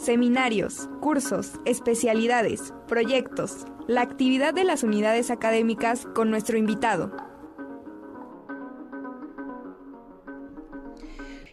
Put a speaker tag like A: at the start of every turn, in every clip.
A: seminarios, cursos, especialidades, proyectos, la actividad de las unidades académicas con nuestro invitado.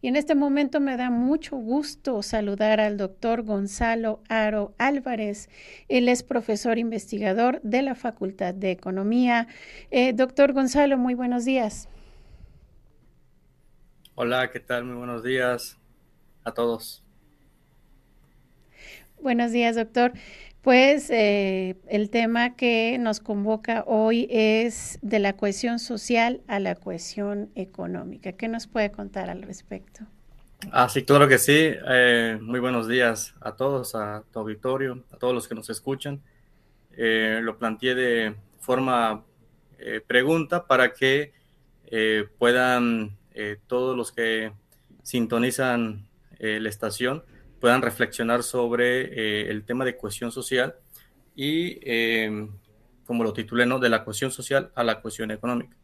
B: Y en este momento me da mucho gusto saludar al doctor Gonzalo Aro Álvarez. Él es profesor investigador de la Facultad de Economía. Eh, doctor Gonzalo, muy buenos días.
C: Hola, ¿qué tal? Muy buenos días a todos.
B: Buenos días, doctor. Pues eh, el tema que nos convoca hoy es de la cohesión social a la cohesión económica. ¿Qué nos puede contar al respecto?
C: Ah, sí, claro que sí. Eh, muy buenos días a todos, a tu auditorio, a todos los que nos escuchan. Eh, lo planteé de forma pregunta para que puedan todos los que sintonizan la estación puedan reflexionar sobre eh, el tema de cohesión social y, em, como lo titulé, ¿no? de la cohesión social a la cohesión económica.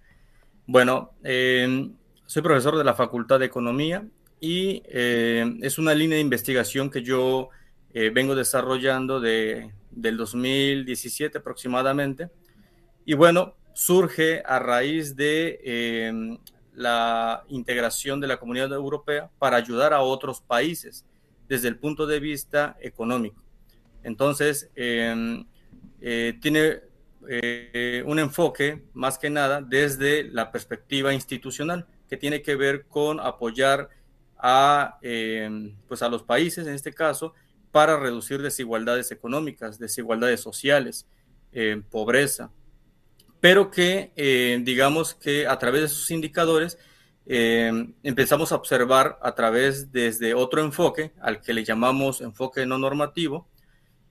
C: Bueno, em, soy profesor de la Facultad de Economía y em, es una línea de investigación que yo eh, vengo desarrollando de, del 2017 aproximadamente. Y bueno, surge a raíz de la integración de la comunidad europea para ayudar a otros países desde el punto de vista económico. Entonces, em, eh, tiene eh, un enfoque más que nada desde la perspectiva institucional, que tiene que ver con apoyar a, em, pues a los países, en este caso, para reducir desigualdades económicas, desigualdades sociales, em, pobreza, pero que digamos que a través de sus indicadores eh, empezamos a observar a través desde otro enfoque, al que le llamamos enfoque no normativo,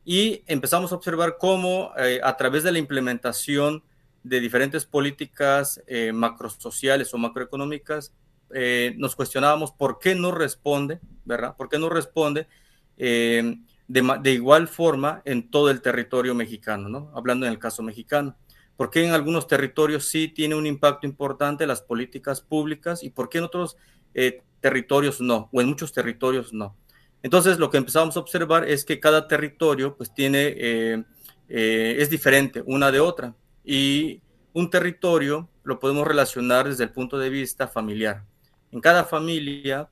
C: y empezamos a observar cómo eh, a través de la implementación de diferentes políticas eh, macrosociales o macroeconómicas, nos cuestionábamos por qué no responde, ¿verdad? ¿Por qué no responde de, de, igual forma en todo el territorio mexicano, ¿no? Hablando en el caso mexicano. ¿Por qué en algunos territorios sí tiene un impacto importante las políticas públicas y por qué en otros eh, territorios no? O en muchos territorios no. Entonces, lo que empezamos a observar es que cada territorio pues tiene, eh, eh, es diferente una de otra. Y un territorio lo podemos relacionar desde el punto de vista familiar. En cada familia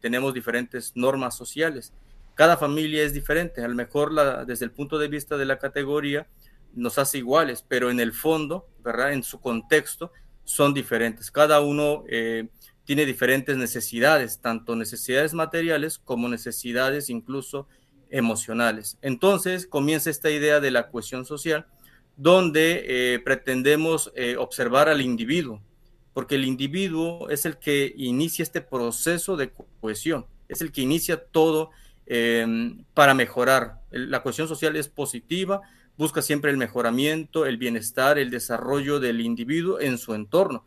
C: tenemos diferentes normas sociales. Cada familia es diferente. A lo mejor la, desde el punto de vista de la categoría, nos hace iguales, pero en el fondo, ¿verdad? En su contexto, son diferentes. Cada uno eh, tiene diferentes necesidades, tanto necesidades materiales como necesidades incluso emocionales. Entonces comienza esta idea de la cohesión social, donde eh, pretendemos eh, observar al individuo, porque el individuo es el que inicia este proceso de cohesión, es el que inicia todo para mejorar. La cohesión social es positiva, busca siempre el mejoramiento, el bienestar, el desarrollo del individuo en su entorno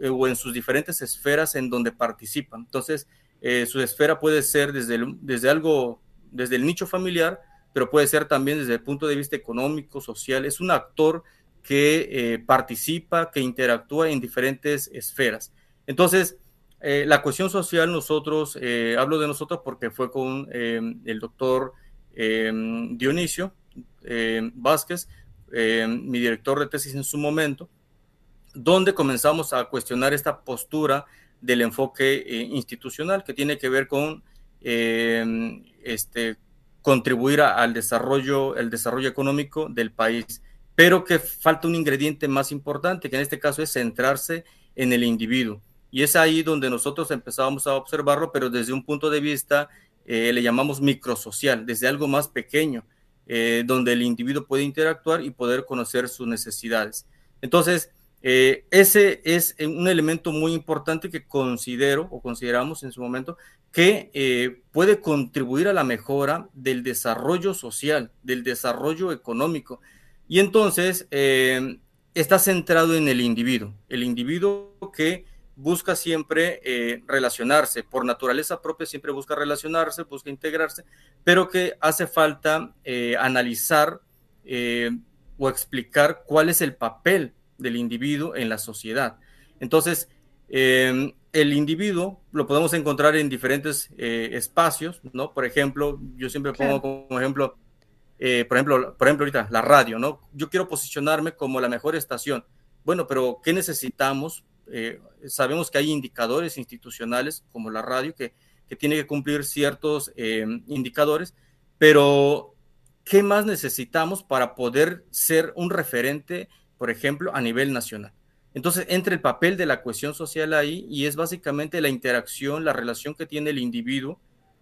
C: eh, o en sus diferentes esferas en donde participan. Entonces, eh, su esfera puede ser desde, desde algo, desde el nicho familiar, pero puede ser también desde el punto de vista económico, social. Es un actor que eh, participa, que interactúa en diferentes esferas. Entonces, la cuestión social, nosotros, hablo de nosotros porque fue con el doctor Dionisio, eh, Vázquez, eh, mi director de tesis en su momento, donde comenzamos a cuestionar esta postura del enfoque eh, institucional que tiene que ver con este, contribuir al desarrollo, el desarrollo económico del país, pero que falta un ingrediente más importante, que en este caso es centrarse en el individuo. Y es ahí donde nosotros empezábamos a observarlo, pero desde un punto de vista, le llamamos microsocial, desde algo más pequeño, eh, donde el individuo puede interactuar y poder conocer sus necesidades. Entonces, eh, ese es un elemento muy importante que considero o consideramos en su momento que eh, puede contribuir a la mejora del desarrollo social, del desarrollo económico. Y entonces está centrado en el individuo, el individuo que busca siempre eh, relacionarse, por naturaleza propia siempre busca relacionarse, busca integrarse, pero que hace falta eh, analizar eh, o explicar cuál es el papel del individuo en la sociedad. Entonces, es el individuo lo podemos encontrar en diferentes espacios, ¿no? Por ejemplo, yo siempre pongo como ejemplo, por ejemplo, por ejemplo ahorita la radio, ¿no? Yo quiero posicionarme como la mejor estación. Bueno, pero ¿qué necesitamos? Eh, sabemos que hay indicadores institucionales como la radio que, que tiene que cumplir ciertos indicadores, pero ¿qué más necesitamos para poder ser un referente, por ejemplo, a nivel nacional? Entonces entra el papel de la cohesión social ahí y es básicamente la interacción, la relación que tiene el individuo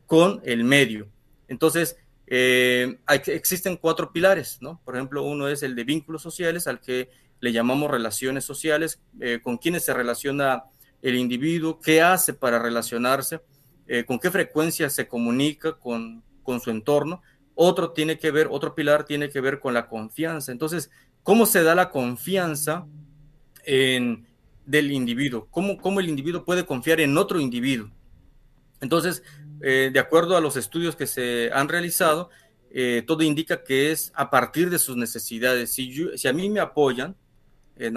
C: con el medio. Entonces, eh, existen cuatro pilares, ¿no? Por ejemplo, uno es el de vínculos sociales, al que le llamamos relaciones sociales, eh, con quiénes se relaciona el individuo, qué hace para relacionarse, eh, con qué frecuencia se comunica con, con su entorno. Otro tiene que ver, otro pilar tiene que ver con la confianza. Entonces, ¿cómo se da la confianza en, del individuo, cómo, cómo, el individuo puede confiar en otro individuo. Entonces, eh, de acuerdo a los estudios que se han realizado, eh, todo indica que es a partir de sus necesidades. Si, si a mí me apoyan, eh.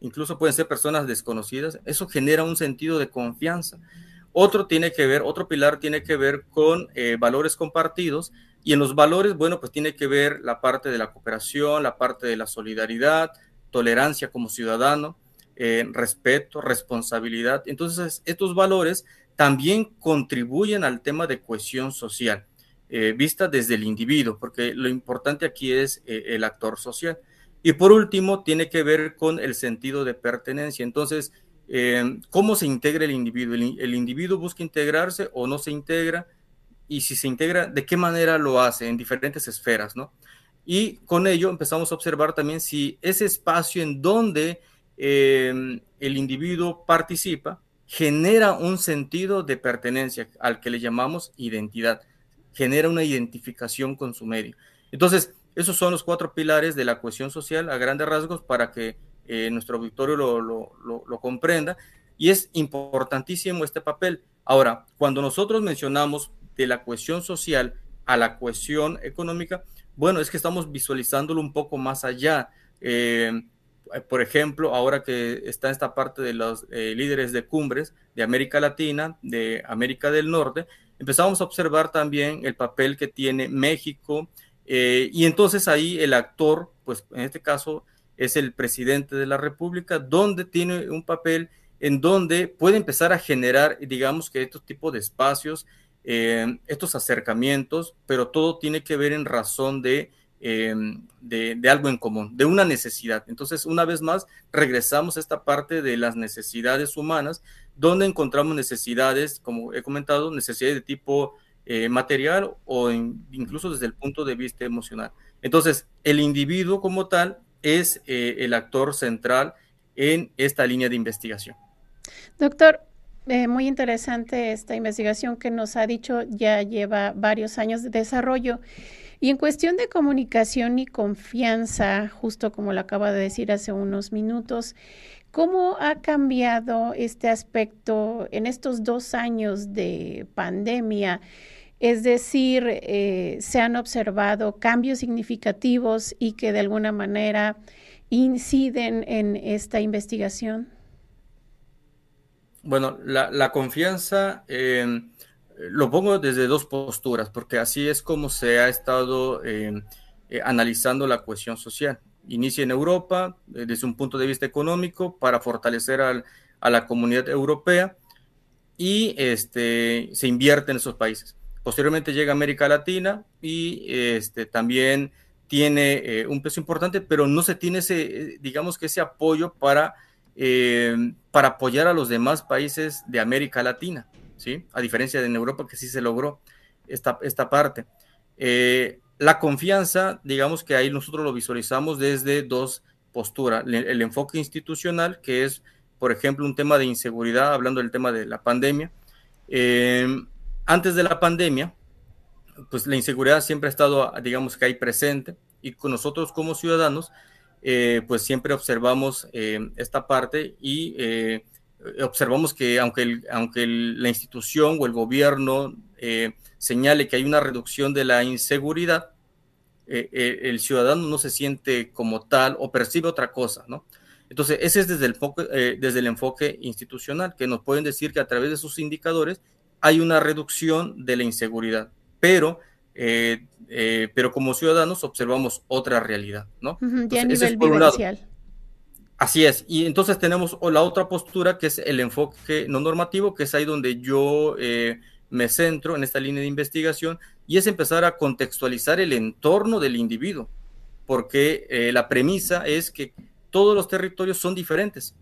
C: Incluso pueden ser personas desconocidas, eso genera un sentido de confianza. Otro tiene que ver, otro pilar tiene que ver con valores compartidos y en los valores, bueno, pues tiene que ver la parte de la cooperación, la parte de la solidaridad, tolerancia como ciudadano, eh, respeto, responsabilidad. Entonces, estos valores también contribuyen al tema de cohesión social, eh, vista desde el individuo, porque lo importante aquí es eh, el actor social. Y por último, tiene que ver con el sentido de pertenencia. Entonces, ¿cómo se integra el individuo? El, individuo busca integrarse o no se integra? Y si se integra, ¿de qué manera lo hace? En diferentes esferas, ¿no? y con ello empezamos a observar también si ese espacio en donde em, el individuo participa genera un sentido de pertenencia al que le llamamos identidad, genera una identificación con su medio. Entonces, esos son los cuatro pilares de la cohesión social a grandes rasgos para que eh, nuestro auditorio lo, lo comprenda y es importantísimo este papel. Ahora, cuando nosotros mencionamos de la cohesión social a la cohesión económica, bueno, es que estamos visualizándolo un poco más allá. Eh, por ejemplo, ahora que está esta parte de los eh, líderes de cumbres de América Latina, de América del Norte, empezamos a observar también el papel que tiene México eh, y entonces ahí el actor, pues en este caso es el presidente de la República, donde tiene un papel en donde puede empezar a generar, digamos que estos tipos de espacios eh, estos acercamientos, pero todo tiene que ver en razón eh, de, de, algo en común, de una necesidad. Entonces, una vez más, regresamos a esta parte de las necesidades humanas, donde encontramos necesidades, como he comentado, necesidades de tipo eh, material o incluso desde el punto de vista emocional. Entonces, el individuo como tal es el actor central en esta línea de investigación.
B: Doctor, eh, muy interesante esta investigación que nos ha dicho ya lleva varios años de desarrollo. Y en cuestión de comunicación y confianza, justo como lo acaba de decir hace unos minutos, ¿cómo ha cambiado este aspecto en estos dos años de pandemia? Es decir, eh, se han observado cambios significativos y que de alguna manera inciden en esta investigación.
C: Bueno, la, confianza lo pongo desde dos posturas, porque así es como se ha estado em, eh, analizando la cohesión social. Inicia en Europa eh, desde un punto de vista económico para fortalecer a la comunidad europea y este, se invierte en esos países. Posteriormente llega a América Latina y este, también tiene eh, un peso importante, pero no se tiene ese, digamos que ese apoyo para eh, para apoyar a los demás países de América Latina, ¿sí? A diferencia de en Europa que sí se logró esta, esta parte. Eh, la confianza, digamos que ahí nosotros lo visualizamos desde dos posturas. El, enfoque institucional, que es, por ejemplo, un tema de inseguridad, hablando del tema de la pandemia. Eh, antes de la pandemia, pues la inseguridad siempre ha estado, digamos que ahí presente, y con nosotros como ciudadanos, eh, pues siempre observamos eh, esta parte y eh, observamos que aunque, aunque la institución o el gobierno señale que hay una reducción de la inseguridad, el ciudadano no se siente como tal o percibe otra cosa, ¿no? Entonces, ese es desde el, eh, desde el enfoque institucional, que nos pueden decir que a través de sus indicadores hay una reducción de la inseguridad, pero, eh, eh, pero como ciudadanos observamos otra realidad, ¿no?
B: ya a nivel vivencial.
C: Así es, y entonces tenemos la otra postura que es el enfoque no normativo, que es ahí donde yo me centro en esta línea de investigación, y es empezar a contextualizar el entorno del individuo, porque la premisa es que todos los territorios son diferentes.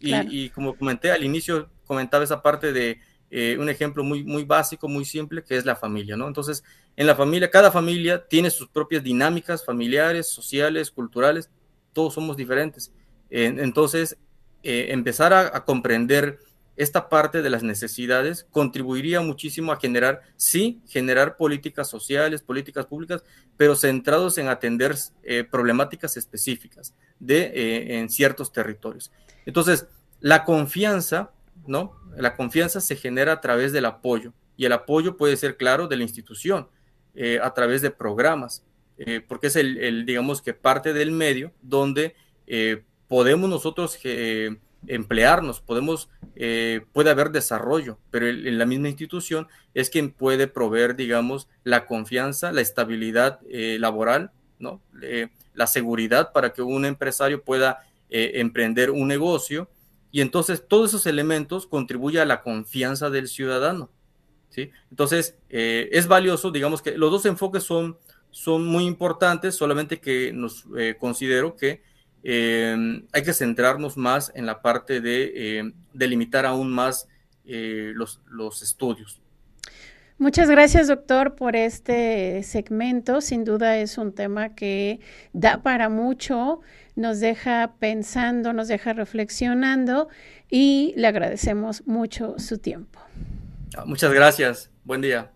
C: Y, como comenté al inicio, comentaba esa parte de eh, un ejemplo muy, muy básico, muy simple, que es la familia, ¿no? Entonces, en la familia, cada familia tiene sus propias dinámicas familiares, sociales, culturales, todos somos diferentes. entonces, eh, empezar a, comprender esta parte de las necesidades contribuiría muchísimo a generar, sí, generar políticas sociales, políticas públicas, pero centrados en atender eh, problemáticas específicas de, en ciertos territorios. Entonces, la confianza, ¿no? La confianza se genera a través del apoyo y el apoyo puede ser, claro, de la institución, eh, a través de programas, eh, porque es el, digamos que parte del medio donde podemos nosotros emplearnos, podemos, puede haber desarrollo, pero en la misma institución es quien puede proveer, digamos, la confianza, la estabilidad laboral, ¿no? la seguridad para que un empresario pueda eh, emprender un negocio. Y entonces todos esos elementos contribuyen a la confianza del ciudadano. ¿sí? Entonces eh, es valioso, digamos que los dos enfoques son, son muy importantes, solamente que nos eh, considero que hay que centrarnos más en la parte de delimitar aún más los, los estudios.
B: Muchas gracias, doctor, por este segmento. Sin duda es un tema que da para mucho, nos deja pensando, nos deja reflexionando y le agradecemos mucho su tiempo.
C: Muchas gracias. Buen día.